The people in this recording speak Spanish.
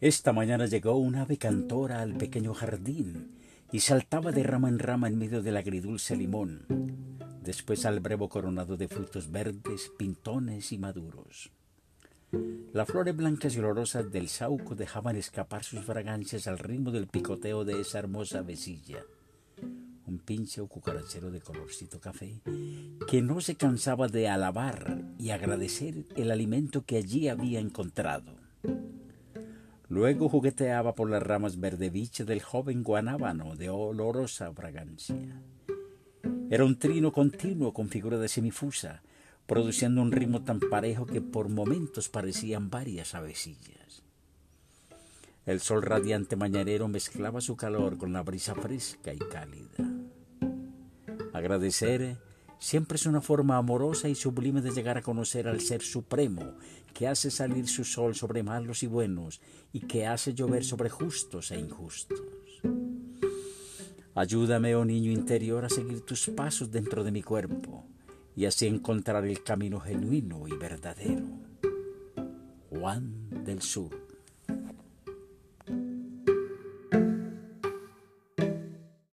Esta mañana llegó un ave cantora al pequeño jardín y saltaba de rama en rama en medio del agridulce limón, después al brevo coronado de frutos verdes, pintones y maduros. Las flores blancas y olorosas del sauco dejaban escapar sus fragancias al ritmo del picoteo de esa hermosa vecilla. Un pinche cucarachero de colorcito café que no se cansaba de alabar y agradecer el alimento que allí había encontrado. Luego jugueteaba por las ramas verdeviche del joven guanábano de olorosa fragancia. Era un trino continuo con figura de semifusa, produciendo un ritmo tan parejo que por momentos parecían varias avecillas. El sol radiante mañanero mezclaba su calor con la brisa fresca y cálida. Agradecer siempre es una forma amorosa y sublime de llegar a conocer al Ser Supremo, que hace salir su sol sobre malos y buenos y que hace llover sobre justos e injustos. Ayúdame, oh niño interior, a seguir tus pasos dentro de mi cuerpo y así encontrar el camino genuino y verdadero. Juan del Sur